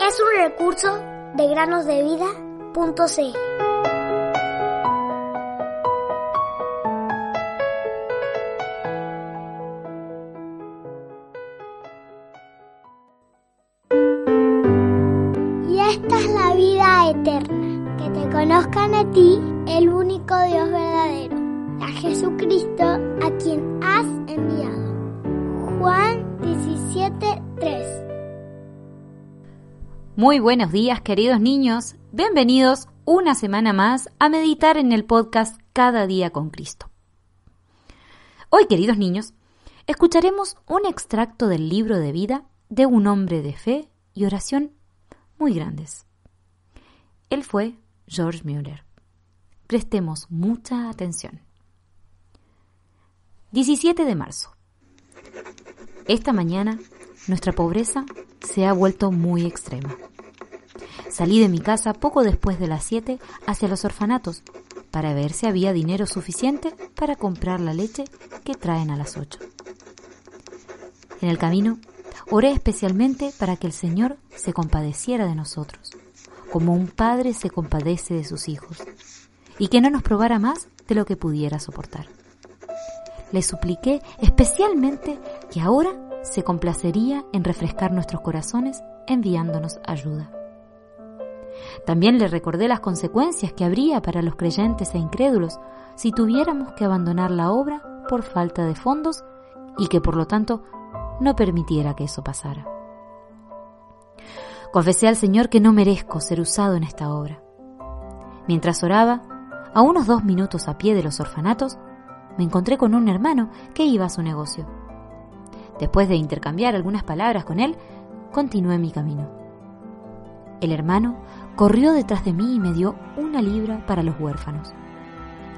Es un recurso de granosdevida.cl. Y esta es la vida eterna, que te conozcan a ti, el único Dios verdadero, a Jesucristo Muy buenos días queridos niños, bienvenidos una semana más a meditar en el podcast Cada día con Cristo. Hoy queridos niños, escucharemos un extracto del libro de vida de un hombre de fe y oración muy grandes. Él fue George Mueller. Prestemos mucha atención. 17 de marzo. Esta mañana nuestra pobreza se ha vuelto muy extrema. Salí de mi casa poco después de las 7 hacia los orfanatos para ver si había dinero suficiente para comprar la leche que traen a las 8. En el camino Oré especialmente para que el Señor se compadeciera de nosotros, como un padre se compadece de sus hijos, y que no nos probara más de lo que pudiera soportar. Le supliqué especialmente que ahora se complacería en refrescar nuestros corazones enviándonos ayuda. También le recordé las consecuencias que habría para los creyentes e incrédulos si tuviéramos que abandonar la obra por falta de fondos y que por lo tanto no permitiera que eso pasara. Confesé al Señor que no merezco ser usado en esta obra. Mientras oraba, a unos dos minutos a pie de los orfanatos, me encontré con un hermano que iba a su negocio. Después de intercambiar algunas palabras con él, continué mi camino. El hermano corrió detrás de mí y me dio una libra para los huérfanos,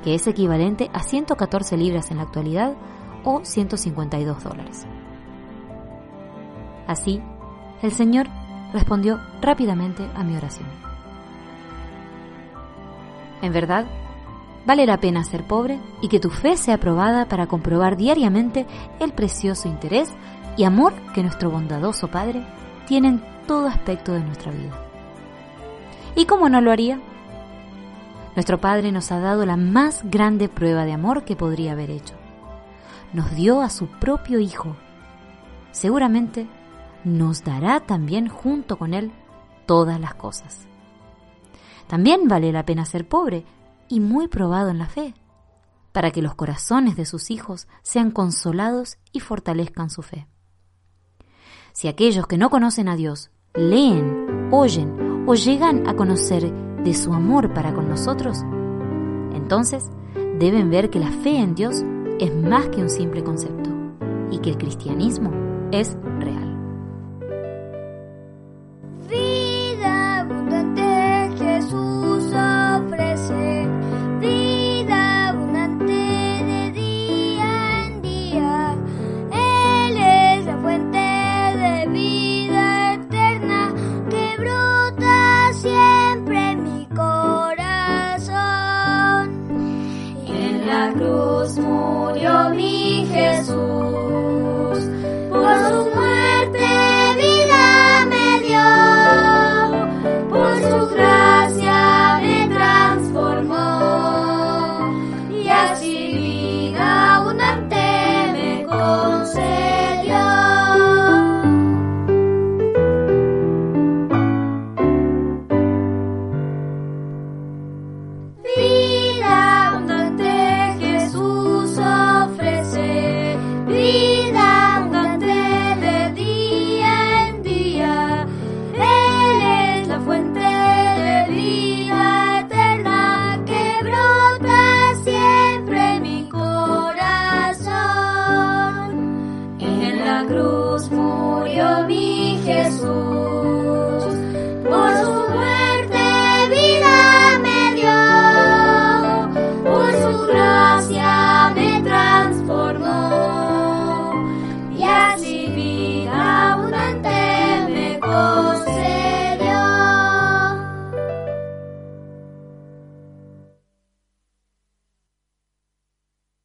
que es equivalente a 114 libras en la actualidad o 152 dólares. Así, el Señor respondió rápidamente a mi oración. En verdad, vale la pena ser pobre y que tu fe sea probada para comprobar diariamente el precioso interés y amor que nuestro bondadoso Padre tiene en todo aspecto de nuestra vida. ¿Y cómo no lo haría? Nuestro Padre nos ha dado la más grande prueba de amor que podría haber hecho. Nos dio a su propio Hijo. Seguramente nos dará también junto con Él todas las cosas. También vale la pena ser pobre y muy probado en la fe, para que los corazones de sus hijos sean consolados y fortalezcan su fe. Si aquellos que no conocen a Dios leen, oyen o llegan a conocer de su amor para con nosotros, entonces deben ver que la fe en Dios es más que un simple concepto y que el cristianismo es real. Murió mi Jesús. cruz murió mi Jesús.